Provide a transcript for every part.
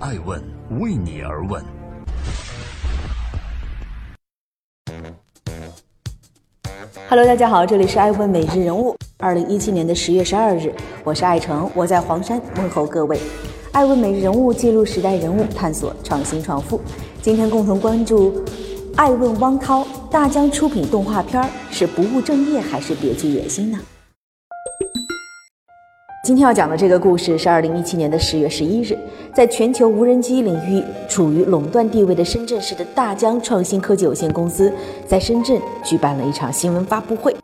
爱问为你而问。Hello，大家好，这里是爱问每日人物。二零一七年的十月十二日，我是爱成，我在黄山问候各位。爱问每日人物记录时代人物，探索创新创富。今天共同关注爱问汪涛大疆出品动画片是不务正业还是别具野心呢？今天要讲的这个故事是二零一七年的十月十一日，在全球无人机领域处于垄断地位的深圳市的大疆创新科技有限公司，在深圳举办了一场新闻发布会。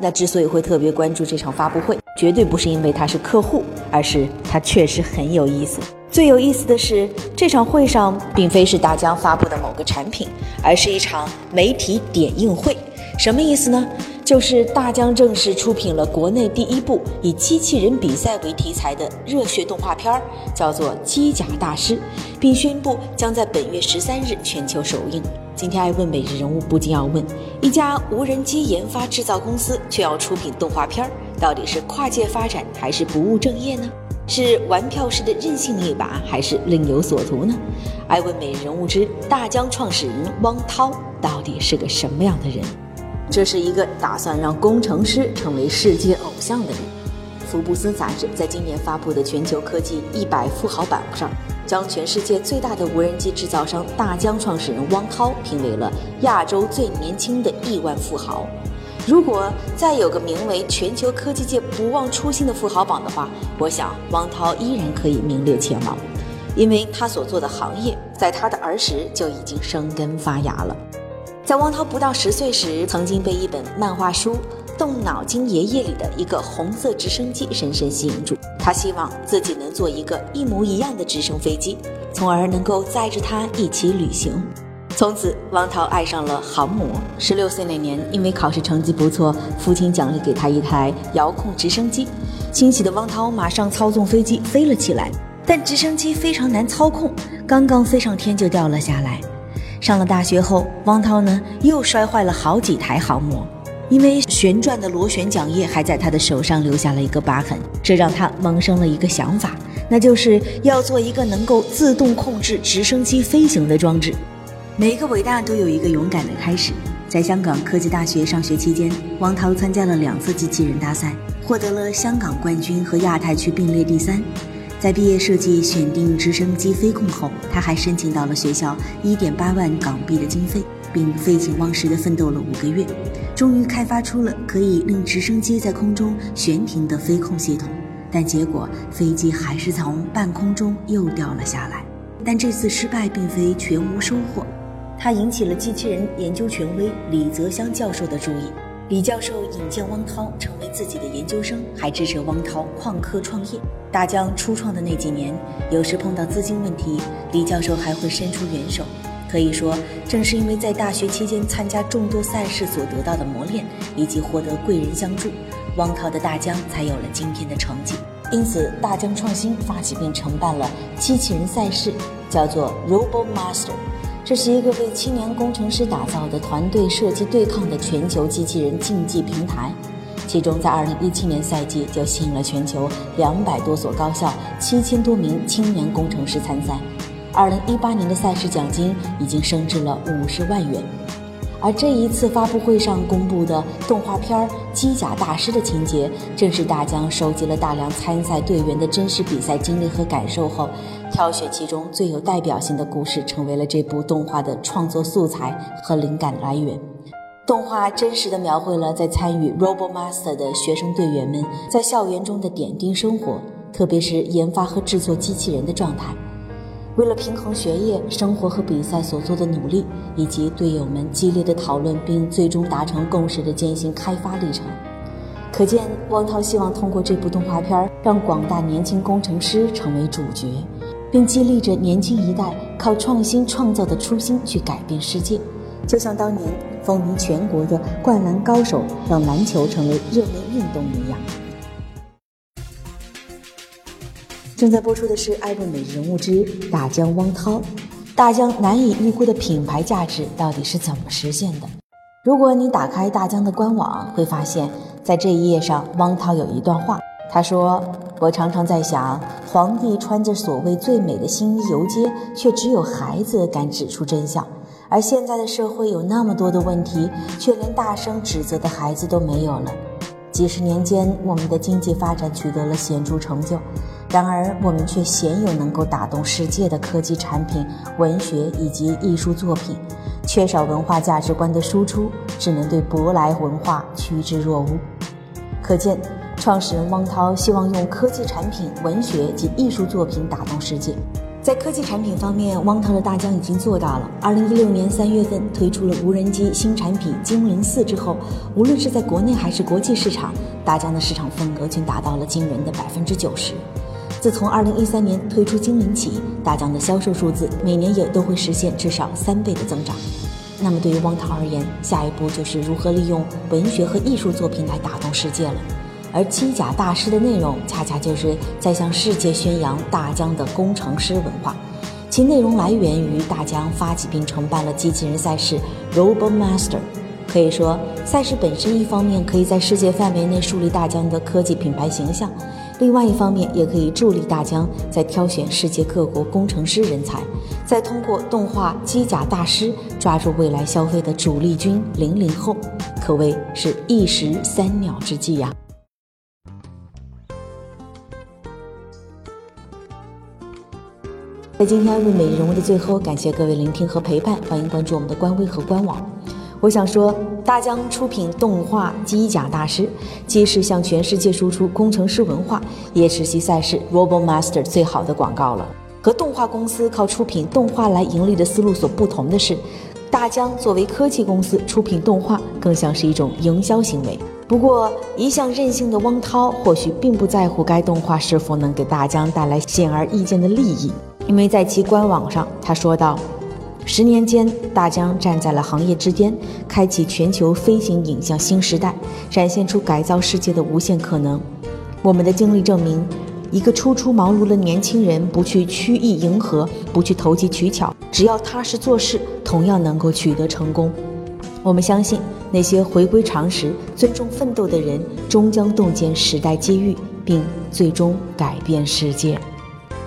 那之所以会特别关注这场发布会，绝对不是因为它是客户，而是它确实很有意思。最有意思的是，这场会上并非是大疆发布的某个产品，而是一场媒体点映会。什么意思呢？就是大疆正式出品了国内第一部以机器人比赛为题材的热血动画片儿，叫做《机甲大师》，并宣布将在本月十三日全球首映。今天爱问每日人物不禁要问：一家无人机研发制造公司却要出品动画片儿，到底是跨界发展还是不务正业呢？是玩票式的任性一把，还是另有所图呢？爱问每日人物之大疆创始人汪涛到底是个什么样的人？这是一个打算让工程师成为世界偶像的人。福布斯杂志在今年发布的全球科技一百富豪榜上，将全世界最大的无人机制造商大疆创始人汪涛评为了亚洲最年轻的亿万富豪。如果再有个名为“全球科技界不忘初心”的富豪榜的话，我想汪涛依然可以名列前茅，因为他所做的行业在他的儿时就已经生根发芽了。在汪涛不到十岁时，曾经被一本漫画书《动脑筋爷爷》里的一个红色直升机深深吸引住。他希望自己能做一个一模一样的直升飞机，从而能够载着它一起旅行。从此，汪涛爱上了航模。十六岁那年，因为考试成绩不错，父亲奖励给他一台遥控直升机。欣喜的汪涛马上操纵飞机飞了起来，但直升机非常难操控，刚刚飞上天就掉了下来。上了大学后，汪涛呢又摔坏了好几台航模，因为旋转的螺旋桨叶还在他的手上留下了一个疤痕，这让他萌生了一个想法，那就是要做一个能够自动控制直升机飞行的装置。每一个伟大都有一个勇敢的开始。在香港科技大学上学期间，汪涛参加了两次机器人大赛，获得了香港冠军和亚太区并列第三。在毕业设计选定直升机飞控后，他还申请到了学校一点八万港币的经费，并废寝忘食地奋斗了五个月，终于开发出了可以令直升机在空中悬停的飞控系统。但结果飞机还是从半空中又掉了下来。但这次失败并非全无收获，它引起了机器人研究权威李泽湘教授的注意。李教授引荐汪涛成为自己的研究生，还支持汪涛旷课创业。大疆初创的那几年，有时碰到资金问题，李教授还会伸出援手。可以说，正是因为在大学期间参加众多赛事所得到的磨练，以及获得贵人相助，汪涛的大疆才有了今天的成绩。因此，大疆创新发起并承办了机器人赛事，叫做 Robo Master。这是一个为青年工程师打造的团队设计对抗的全球机器人竞技平台，其中在2017年赛季就吸引了全球两百多所高校、七千多名青年工程师参赛。2018年的赛事奖金已经升至了五十万元。而这一次发布会上公布的动画片《机甲大师》的情节，正是大疆收集了大量参赛队员的真实比赛经历和感受后，挑选其中最有代表性的故事，成为了这部动画的创作素材和灵感来源。动画真实的描绘了在参与 Robo Master 的学生队员们在校园中的点滴生活，特别是研发和制作机器人的状态。为了平衡学业、生活和比赛所做的努力，以及队友们激烈的讨论并最终达成共识的艰辛开发历程，可见汪涛希望通过这部动画片，让广大年轻工程师成为主角，并激励着年轻一代靠创新创造的初心去改变世界，就像当年风靡全国的《灌篮高手》让篮球成为热门运动一样。正在播出的是《爱问每日人物之大江汪涛》，大江难以预估的品牌价值到底是怎么实现的？如果你打开大江的官网，会发现在这一页上，汪涛有一段话，他说：“我常常在想，皇帝穿着所谓最美的新衣游街，却只有孩子敢指出真相。而现在的社会有那么多的问题，却连大声指责的孩子都没有了。几十年间，我们的经济发展取得了显著成就，然而我们却鲜有能够打动世界的科技产品、文学以及艺术作品，缺少文化价值观的输出，只能对舶来文化趋之若鹜。可见。”创始人汪涛希望用科技产品、文学及艺术作品打动世界。在科技产品方面，汪涛的大疆已经做到了。二零一六年三月份推出了无人机新产品精灵四之后，无论是在国内还是国际市场，大疆的市场份额均达到了惊人的百分之九十。自从二零一三年推出精灵起，大疆的销售数字每年也都会实现至少三倍的增长。那么对于汪涛而言，下一步就是如何利用文学和艺术作品来打动世界了。而机甲大师的内容，恰恰就是在向世界宣扬大疆的工程师文化。其内容来源于大疆发起并承办了机器人赛事 RoboMaster。可以说，赛事本身一方面可以在世界范围内树立大疆的科技品牌形象，另外一方面也可以助力大疆在挑选世界各国工程师人才，再通过动画机甲大师抓住未来消费的主力军零零后，可谓是一石三鸟之计呀。在今天《问美人物》的最后，感谢各位聆听和陪伴，欢迎关注我们的官微和官网。我想说，大疆出品动画《机甲大师》，既是向全世界输出工程师文化，也是其赛事 Robo Master 最好的广告了。和动画公司靠出品动画来盈利的思路所不同的是，大疆作为科技公司出品动画，更像是一种营销行为。不过，一向任性的汪涛或许并不在乎该动画是否能给大疆带来显而易见的利益。因为在其官网上，他说道：“十年间，大疆站在了行业之巅，开启全球飞行影像新时代，展现出改造世界的无限可能。我们的经历证明，一个初出茅庐的年轻人，不去曲意迎合，不去投机取巧，只要踏实做事，同样能够取得成功。我们相信，那些回归常识、尊重奋斗的人，终将洞见时代机遇，并最终改变世界。”